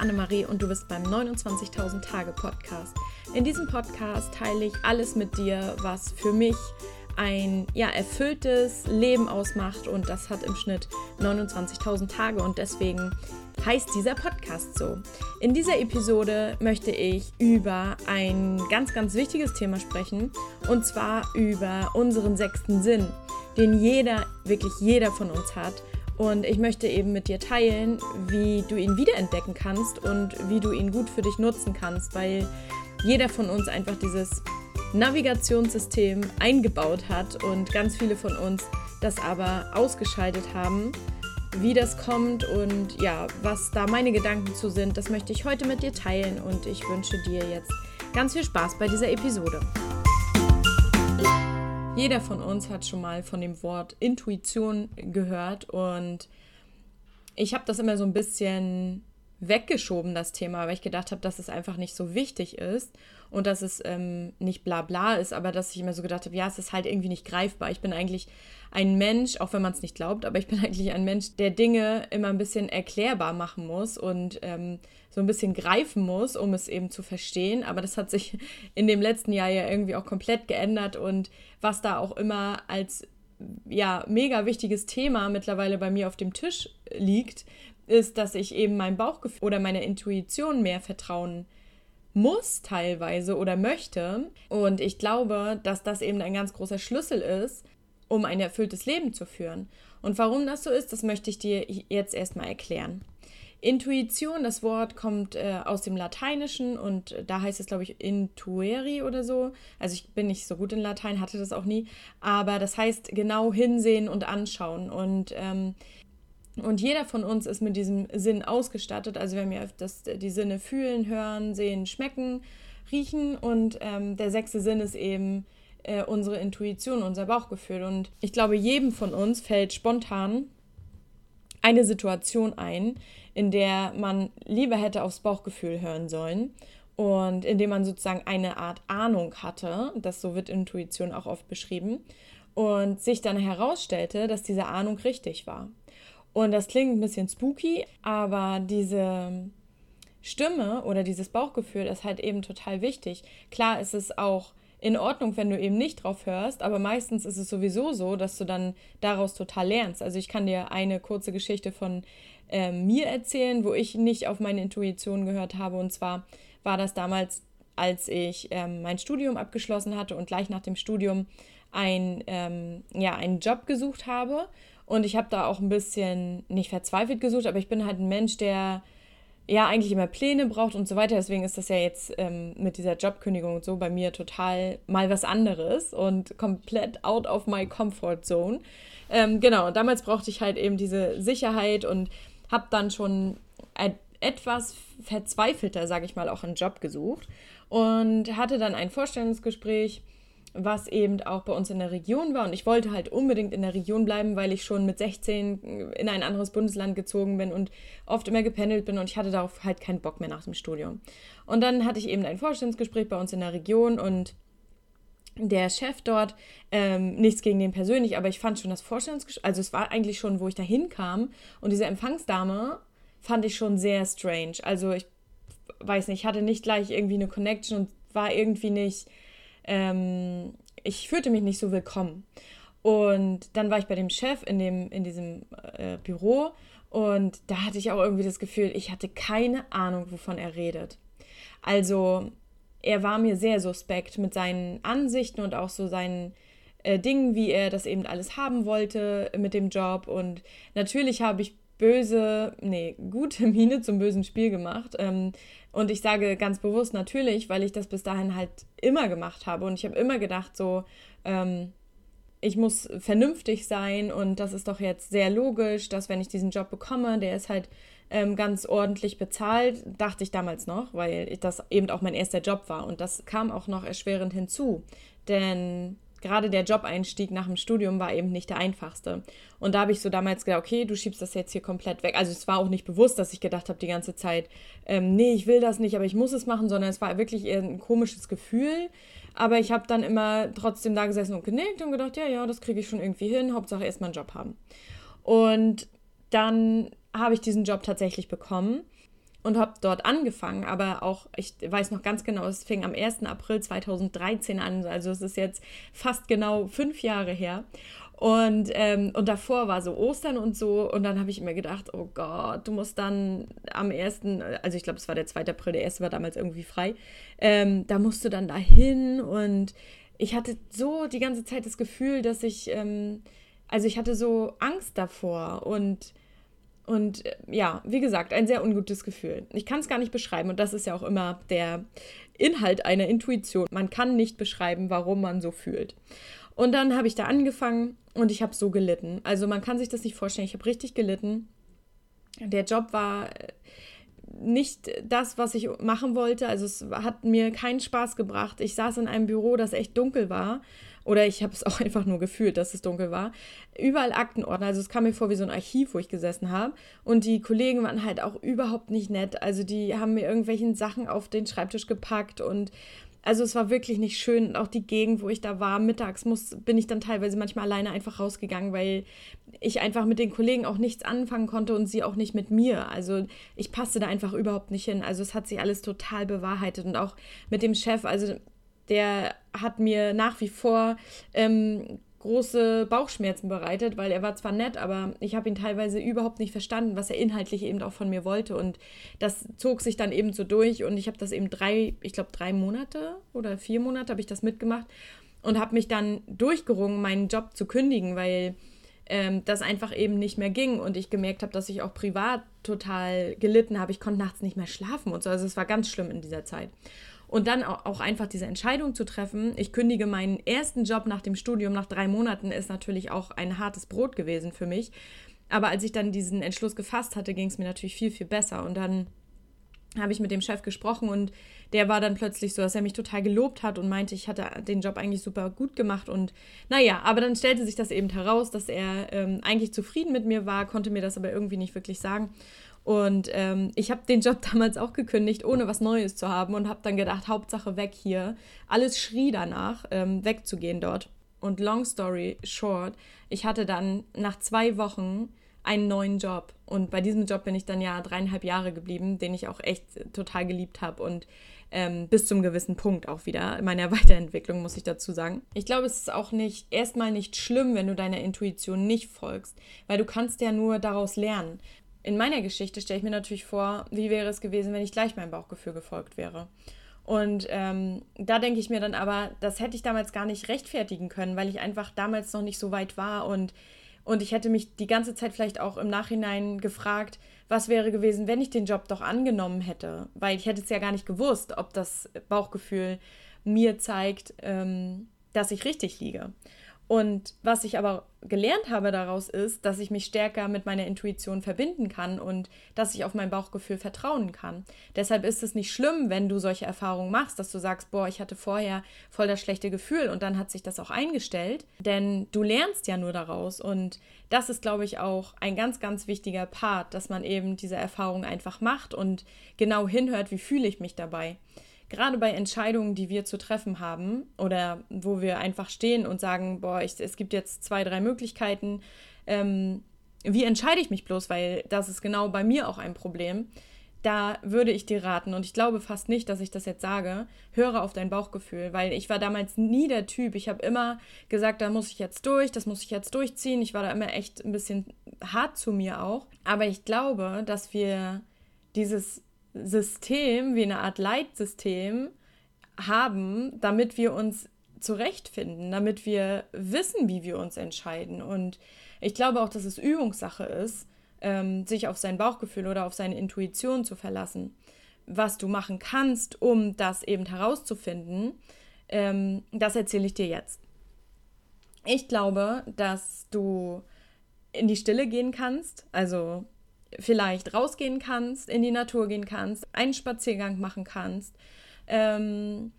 Annemarie und du bist beim 29.000 Tage Podcast. In diesem Podcast teile ich alles mit dir, was für mich ein ja, erfülltes Leben ausmacht und das hat im Schnitt 29.000 Tage und deswegen heißt dieser Podcast so. In dieser Episode möchte ich über ein ganz, ganz wichtiges Thema sprechen und zwar über unseren sechsten Sinn, den jeder, wirklich jeder von uns hat. Und ich möchte eben mit dir teilen, wie du ihn wiederentdecken kannst und wie du ihn gut für dich nutzen kannst, weil jeder von uns einfach dieses Navigationssystem eingebaut hat und ganz viele von uns das aber ausgeschaltet haben. Wie das kommt und ja, was da meine Gedanken zu sind, das möchte ich heute mit dir teilen und ich wünsche dir jetzt ganz viel Spaß bei dieser Episode. Jeder von uns hat schon mal von dem Wort Intuition gehört und ich habe das immer so ein bisschen weggeschoben, das Thema, weil ich gedacht habe, dass es einfach nicht so wichtig ist und dass es ähm, nicht bla bla ist, aber dass ich immer so gedacht habe, ja, es ist halt irgendwie nicht greifbar. Ich bin eigentlich ein Mensch, auch wenn man es nicht glaubt, aber ich bin eigentlich ein Mensch, der Dinge immer ein bisschen erklärbar machen muss und ähm, so ein bisschen greifen muss, um es eben zu verstehen. Aber das hat sich in dem letzten Jahr ja irgendwie auch komplett geändert und was da auch immer als ja, mega wichtiges Thema mittlerweile bei mir auf dem Tisch liegt, ist, dass ich eben meinem Bauchgefühl oder meiner Intuition mehr vertrauen muss teilweise oder möchte. Und ich glaube, dass das eben ein ganz großer Schlüssel ist, um ein erfülltes Leben zu führen. Und warum das so ist, das möchte ich dir jetzt erstmal erklären. Intuition, das Wort kommt äh, aus dem Lateinischen und da heißt es, glaube ich, intueri oder so. Also ich bin nicht so gut in Latein, hatte das auch nie, aber das heißt genau hinsehen und anschauen. Und ähm, und jeder von uns ist mit diesem Sinn ausgestattet. Also wir haben ja das, die Sinne fühlen, hören, sehen, schmecken, riechen. Und ähm, der sechste Sinn ist eben äh, unsere Intuition, unser Bauchgefühl. Und ich glaube, jedem von uns fällt spontan eine Situation ein, in der man lieber hätte aufs Bauchgefühl hören sollen und in dem man sozusagen eine Art Ahnung hatte, das so wird Intuition auch oft beschrieben, und sich dann herausstellte, dass diese Ahnung richtig war. Und das klingt ein bisschen spooky, aber diese Stimme oder dieses Bauchgefühl ist halt eben total wichtig. Klar ist es auch in Ordnung, wenn du eben nicht drauf hörst, aber meistens ist es sowieso so, dass du dann daraus total lernst. Also ich kann dir eine kurze Geschichte von äh, mir erzählen, wo ich nicht auf meine Intuition gehört habe. Und zwar war das damals, als ich ähm, mein Studium abgeschlossen hatte und gleich nach dem Studium ein, ähm, ja, einen Job gesucht habe und ich habe da auch ein bisschen nicht verzweifelt gesucht, aber ich bin halt ein Mensch, der ja eigentlich immer Pläne braucht und so weiter. Deswegen ist das ja jetzt ähm, mit dieser Jobkündigung und so bei mir total mal was anderes und komplett out of my comfort zone. Ähm, genau, damals brauchte ich halt eben diese Sicherheit und habe dann schon etwas verzweifelter, sage ich mal, auch einen Job gesucht und hatte dann ein Vorstellungsgespräch was eben auch bei uns in der Region war. Und ich wollte halt unbedingt in der Region bleiben, weil ich schon mit 16 in ein anderes Bundesland gezogen bin und oft immer gependelt bin und ich hatte darauf halt keinen Bock mehr nach dem Studium. Und dann hatte ich eben ein Vorstellungsgespräch bei uns in der Region und der Chef dort, ähm, nichts gegen den persönlich, aber ich fand schon das Vorstellungsgespräch, also es war eigentlich schon, wo ich da hinkam und diese Empfangsdame fand ich schon sehr strange. Also ich weiß nicht, ich hatte nicht gleich irgendwie eine Connection und war irgendwie nicht ähm, ich fühlte mich nicht so willkommen. Und dann war ich bei dem Chef in, dem, in diesem äh, Büro und da hatte ich auch irgendwie das Gefühl, ich hatte keine Ahnung, wovon er redet. Also er war mir sehr suspekt mit seinen Ansichten und auch so seinen äh, Dingen, wie er das eben alles haben wollte mit dem Job. Und natürlich habe ich böse, nee, gute Miene zum bösen Spiel gemacht. Ähm, und ich sage ganz bewusst natürlich, weil ich das bis dahin halt immer gemacht habe. Und ich habe immer gedacht, so, ähm, ich muss vernünftig sein und das ist doch jetzt sehr logisch, dass wenn ich diesen Job bekomme, der ist halt ähm, ganz ordentlich bezahlt, dachte ich damals noch, weil das eben auch mein erster Job war. Und das kam auch noch erschwerend hinzu. Denn gerade der Jobeinstieg nach dem Studium war eben nicht der einfachste. Und da habe ich so damals gedacht, okay, du schiebst das jetzt hier komplett weg. Also es war auch nicht bewusst, dass ich gedacht habe die ganze Zeit, ähm, nee, ich will das nicht, aber ich muss es machen, sondern es war wirklich eher ein komisches Gefühl. Aber ich habe dann immer trotzdem da gesessen und genickt und gedacht, ja, ja, das kriege ich schon irgendwie hin. Hauptsache erstmal einen Job haben. Und dann habe ich diesen Job tatsächlich bekommen. Und habe dort angefangen, aber auch, ich weiß noch ganz genau, es fing am 1. April 2013 an, also es ist jetzt fast genau fünf Jahre her. Und, ähm, und davor war so Ostern und so. Und dann habe ich mir gedacht, oh Gott, du musst dann am 1., also ich glaube, es war der 2. April, der 1. war damals irgendwie frei. Ähm, da musst du dann dahin. Und ich hatte so die ganze Zeit das Gefühl, dass ich, ähm, also ich hatte so Angst davor. Und und äh, ja, wie gesagt, ein sehr ungutes Gefühl. Ich kann es gar nicht beschreiben und das ist ja auch immer der Inhalt einer Intuition. Man kann nicht beschreiben, warum man so fühlt. Und dann habe ich da angefangen und ich habe so gelitten. Also man kann sich das nicht vorstellen. Ich habe richtig gelitten. Der Job war äh, nicht das, was ich machen wollte. Also es hat mir keinen Spaß gebracht. Ich saß in einem Büro, das echt dunkel war oder ich habe es auch einfach nur gefühlt, dass es dunkel war. Überall Aktenordner. Also es kam mir vor wie so ein Archiv, wo ich gesessen habe. Und die Kollegen waren halt auch überhaupt nicht nett. Also die haben mir irgendwelchen Sachen auf den Schreibtisch gepackt und also es war wirklich nicht schön und auch die Gegend, wo ich da war, mittags muss, bin ich dann teilweise manchmal alleine einfach rausgegangen, weil ich einfach mit den Kollegen auch nichts anfangen konnte und sie auch nicht mit mir. Also ich passte da einfach überhaupt nicht hin. Also es hat sich alles total bewahrheitet und auch mit dem Chef, also der hat mir nach wie vor ähm, große Bauchschmerzen bereitet, weil er war zwar nett, aber ich habe ihn teilweise überhaupt nicht verstanden, was er inhaltlich eben auch von mir wollte. Und das zog sich dann eben so durch und ich habe das eben drei, ich glaube drei Monate oder vier Monate habe ich das mitgemacht und habe mich dann durchgerungen, meinen Job zu kündigen, weil ähm, das einfach eben nicht mehr ging und ich gemerkt habe, dass ich auch privat total gelitten habe. Ich konnte nachts nicht mehr schlafen und so. Also es war ganz schlimm in dieser Zeit. Und dann auch einfach diese Entscheidung zu treffen, ich kündige meinen ersten Job nach dem Studium nach drei Monaten, ist natürlich auch ein hartes Brot gewesen für mich. Aber als ich dann diesen Entschluss gefasst hatte, ging es mir natürlich viel, viel besser. Und dann habe ich mit dem Chef gesprochen und der war dann plötzlich so, dass er mich total gelobt hat und meinte, ich hatte den Job eigentlich super gut gemacht und naja, aber dann stellte sich das eben heraus, dass er ähm, eigentlich zufrieden mit mir war, konnte mir das aber irgendwie nicht wirklich sagen und ähm, ich habe den Job damals auch gekündigt, ohne was Neues zu haben und habe dann gedacht, Hauptsache weg hier. Alles schrie danach, ähm, wegzugehen dort. Und long story short, ich hatte dann nach zwei Wochen einen neuen Job. Und bei diesem Job bin ich dann ja dreieinhalb Jahre geblieben, den ich auch echt total geliebt habe und ähm, bis zum gewissen Punkt auch wieder in meiner Weiterentwicklung, muss ich dazu sagen. Ich glaube, es ist auch nicht erstmal nicht schlimm, wenn du deiner Intuition nicht folgst, weil du kannst ja nur daraus lernen in meiner Geschichte stelle ich mir natürlich vor, wie wäre es gewesen, wenn ich gleich meinem Bauchgefühl gefolgt wäre. Und ähm, da denke ich mir dann aber, das hätte ich damals gar nicht rechtfertigen können, weil ich einfach damals noch nicht so weit war und, und ich hätte mich die ganze Zeit vielleicht auch im Nachhinein gefragt, was wäre gewesen, wenn ich den Job doch angenommen hätte, weil ich hätte es ja gar nicht gewusst, ob das Bauchgefühl mir zeigt, ähm, dass ich richtig liege. Und was ich aber gelernt habe daraus ist, dass ich mich stärker mit meiner Intuition verbinden kann und dass ich auf mein Bauchgefühl vertrauen kann. Deshalb ist es nicht schlimm, wenn du solche Erfahrungen machst, dass du sagst, boah, ich hatte vorher voll das schlechte Gefühl und dann hat sich das auch eingestellt, denn du lernst ja nur daraus und das ist, glaube ich, auch ein ganz, ganz wichtiger Part, dass man eben diese Erfahrung einfach macht und genau hinhört, wie fühle ich mich dabei gerade bei Entscheidungen, die wir zu treffen haben oder wo wir einfach stehen und sagen, boah, ich, es gibt jetzt zwei, drei Möglichkeiten, ähm, wie entscheide ich mich bloß, weil das ist genau bei mir auch ein Problem. Da würde ich dir raten, und ich glaube fast nicht, dass ich das jetzt sage, höre auf dein Bauchgefühl, weil ich war damals nie der Typ. Ich habe immer gesagt, da muss ich jetzt durch, das muss ich jetzt durchziehen. Ich war da immer echt ein bisschen hart zu mir auch. Aber ich glaube, dass wir dieses System, wie eine Art Leitsystem haben, damit wir uns zurechtfinden, damit wir wissen, wie wir uns entscheiden. Und ich glaube auch, dass es Übungssache ist, ähm, sich auf sein Bauchgefühl oder auf seine Intuition zu verlassen. Was du machen kannst, um das eben herauszufinden, ähm, das erzähle ich dir jetzt. Ich glaube, dass du in die Stille gehen kannst, also vielleicht rausgehen kannst, in die Natur gehen kannst, einen Spaziergang machen kannst. Ähm,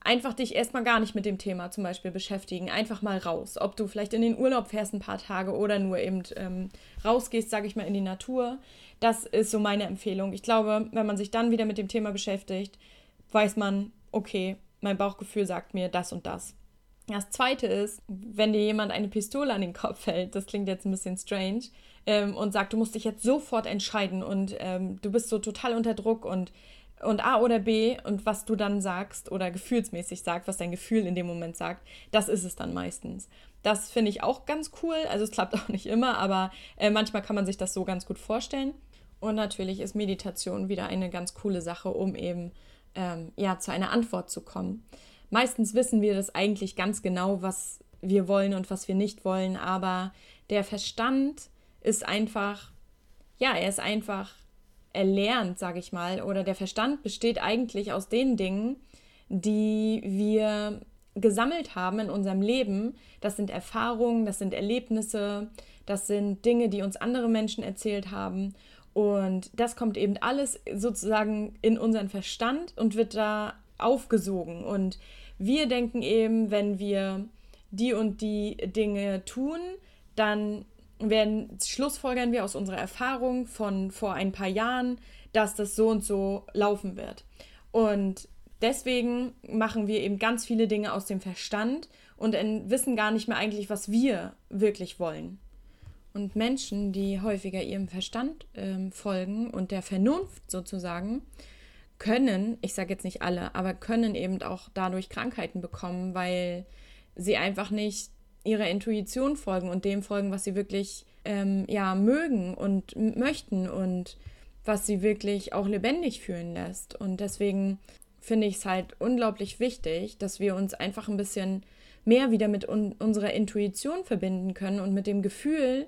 einfach dich erstmal gar nicht mit dem Thema zum Beispiel beschäftigen. Einfach mal raus. Ob du vielleicht in den Urlaub fährst ein paar Tage oder nur eben ähm, rausgehst, sage ich mal, in die Natur. Das ist so meine Empfehlung. Ich glaube, wenn man sich dann wieder mit dem Thema beschäftigt, weiß man, okay, mein Bauchgefühl sagt mir das und das. Das zweite ist, wenn dir jemand eine Pistole an den Kopf hält, das klingt jetzt ein bisschen strange, ähm, und sagt, du musst dich jetzt sofort entscheiden und ähm, du bist so total unter Druck und, und A oder B und was du dann sagst oder gefühlsmäßig sagst, was dein Gefühl in dem Moment sagt, das ist es dann meistens. Das finde ich auch ganz cool. Also es klappt auch nicht immer, aber äh, manchmal kann man sich das so ganz gut vorstellen. Und natürlich ist Meditation wieder eine ganz coole Sache, um eben ähm, ja, zu einer Antwort zu kommen. Meistens wissen wir das eigentlich ganz genau, was wir wollen und was wir nicht wollen, aber der Verstand ist einfach, ja, er ist einfach erlernt, sage ich mal, oder der Verstand besteht eigentlich aus den Dingen, die wir gesammelt haben in unserem Leben. Das sind Erfahrungen, das sind Erlebnisse, das sind Dinge, die uns andere Menschen erzählt haben. Und das kommt eben alles sozusagen in unseren Verstand und wird da aufgesogen. Und wir denken eben, wenn wir die und die Dinge tun, dann werden, schlussfolgern wir aus unserer Erfahrung von vor ein paar Jahren, dass das so und so laufen wird. Und deswegen machen wir eben ganz viele Dinge aus dem Verstand und wissen gar nicht mehr eigentlich, was wir wirklich wollen. Und Menschen, die häufiger ihrem Verstand ähm, folgen und der Vernunft sozusagen, können, ich sage jetzt nicht alle, aber können eben auch dadurch Krankheiten bekommen, weil sie einfach nicht ihrer Intuition folgen und dem folgen, was sie wirklich ähm, ja, mögen und möchten und was sie wirklich auch lebendig fühlen lässt. Und deswegen finde ich es halt unglaublich wichtig, dass wir uns einfach ein bisschen mehr wieder mit un unserer Intuition verbinden können und mit dem Gefühl,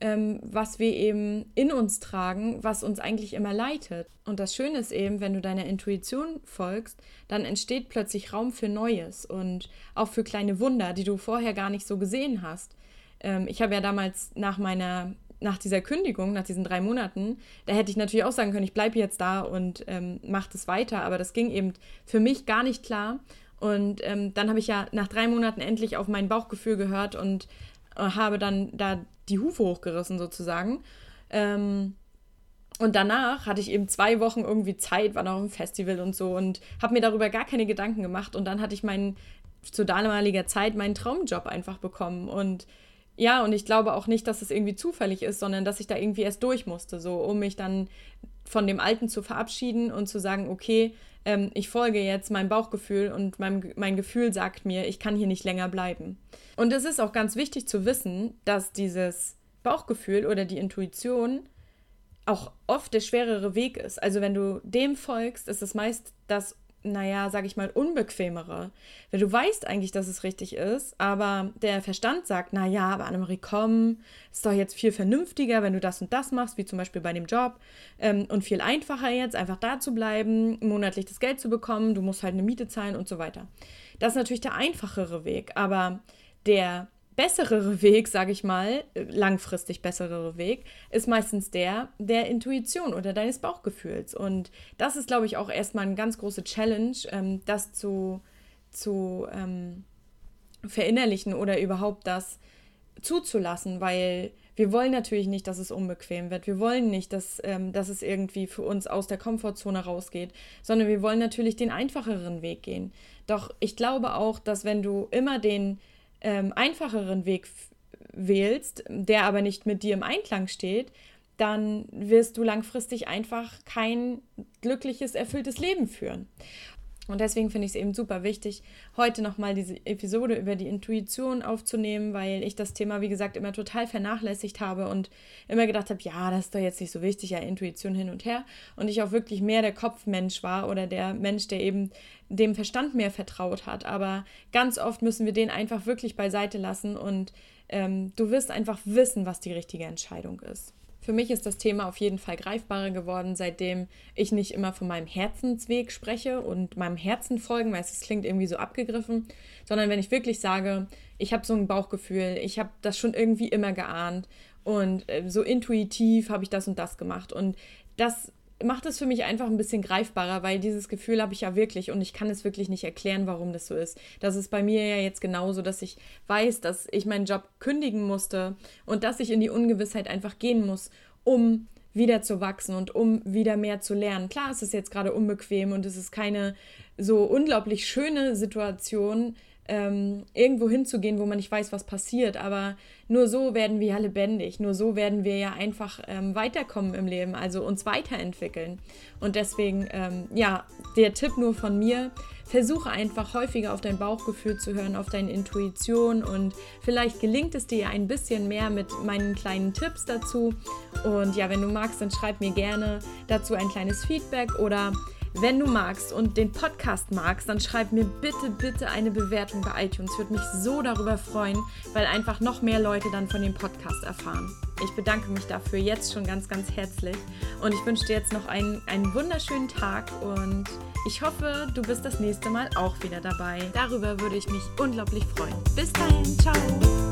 ähm, was wir eben in uns tragen, was uns eigentlich immer leitet. Und das Schöne ist eben, wenn du deiner Intuition folgst, dann entsteht plötzlich Raum für Neues und auch für kleine Wunder, die du vorher gar nicht so gesehen hast. Ähm, ich habe ja damals nach meiner nach dieser Kündigung, nach diesen drei Monaten, da hätte ich natürlich auch sagen können, ich bleibe jetzt da und ähm, mache das weiter, aber das ging eben für mich gar nicht klar. Und ähm, dann habe ich ja nach drei Monaten endlich auf mein Bauchgefühl gehört und äh, habe dann da die Hufe hochgerissen sozusagen. Ähm, und danach hatte ich eben zwei Wochen irgendwie Zeit, war noch im Festival und so und habe mir darüber gar keine Gedanken gemacht. Und dann hatte ich meinen, zu damaliger Zeit, meinen Traumjob einfach bekommen. Und ja, und ich glaube auch nicht, dass es irgendwie zufällig ist, sondern dass ich da irgendwie erst durch musste, so um mich dann von dem Alten zu verabschieden und zu sagen, okay, ähm, ich folge jetzt meinem Bauchgefühl und mein, mein Gefühl sagt mir, ich kann hier nicht länger bleiben. Und es ist auch ganz wichtig zu wissen, dass dieses Bauchgefühl oder die Intuition auch oft der schwerere Weg ist. Also wenn du dem folgst, ist es meist das naja, sag ich mal, unbequemere. Weil du weißt eigentlich, dass es richtig ist, aber der Verstand sagt, naja, aber Annemarie, komm, ist doch jetzt viel vernünftiger, wenn du das und das machst, wie zum Beispiel bei dem Job, ähm, und viel einfacher jetzt, einfach da zu bleiben, monatlich das Geld zu bekommen, du musst halt eine Miete zahlen und so weiter. Das ist natürlich der einfachere Weg, aber der bessere Weg, sage ich mal, langfristig bessere Weg, ist meistens der der Intuition oder deines Bauchgefühls. Und das ist, glaube ich, auch erstmal eine ganz große Challenge, ähm, das zu, zu ähm, verinnerlichen oder überhaupt das zuzulassen, weil wir wollen natürlich nicht, dass es unbequem wird. Wir wollen nicht, dass, ähm, dass es irgendwie für uns aus der Komfortzone rausgeht, sondern wir wollen natürlich den einfacheren Weg gehen. Doch ich glaube auch, dass wenn du immer den ähm, einfacheren Weg wählst, der aber nicht mit dir im Einklang steht, dann wirst du langfristig einfach kein glückliches, erfülltes Leben führen. Und deswegen finde ich es eben super wichtig, heute nochmal diese Episode über die Intuition aufzunehmen, weil ich das Thema, wie gesagt, immer total vernachlässigt habe und immer gedacht habe, ja, das ist doch jetzt nicht so wichtig, ja, Intuition hin und her. Und ich auch wirklich mehr der Kopfmensch war oder der Mensch, der eben dem Verstand mehr vertraut hat. Aber ganz oft müssen wir den einfach wirklich beiseite lassen und ähm, du wirst einfach wissen, was die richtige Entscheidung ist. Für mich ist das Thema auf jeden Fall greifbarer geworden, seitdem ich nicht immer von meinem Herzensweg spreche und meinem Herzen folgen, weil es klingt irgendwie so abgegriffen, sondern wenn ich wirklich sage, ich habe so ein Bauchgefühl, ich habe das schon irgendwie immer geahnt und äh, so intuitiv habe ich das und das gemacht. Und das macht es für mich einfach ein bisschen greifbarer, weil dieses Gefühl habe ich ja wirklich und ich kann es wirklich nicht erklären, warum das so ist. Das ist bei mir ja jetzt genauso, dass ich weiß, dass ich meinen Job kündigen musste und dass ich in die Ungewissheit einfach gehen muss, um wieder zu wachsen und um wieder mehr zu lernen. Klar, es ist jetzt gerade unbequem und es ist keine so unglaublich schöne Situation, ähm, irgendwo hinzugehen, wo man nicht weiß, was passiert. Aber nur so werden wir ja lebendig. Nur so werden wir ja einfach ähm, weiterkommen im Leben, also uns weiterentwickeln. Und deswegen, ähm, ja, der Tipp nur von mir, versuche einfach häufiger auf dein Bauchgefühl zu hören, auf deine Intuition und vielleicht gelingt es dir ein bisschen mehr mit meinen kleinen Tipps dazu. Und ja, wenn du magst, dann schreib mir gerne dazu ein kleines Feedback oder wenn du magst und den Podcast magst, dann schreib mir bitte, bitte eine Bewertung bei iTunes. Ich würde mich so darüber freuen, weil einfach noch mehr Leute dann von dem Podcast erfahren. Ich bedanke mich dafür jetzt schon ganz, ganz herzlich und ich wünsche dir jetzt noch einen, einen wunderschönen Tag und ich hoffe, du bist das nächste Mal auch wieder dabei. Darüber würde ich mich unglaublich freuen. Bis dahin, ciao!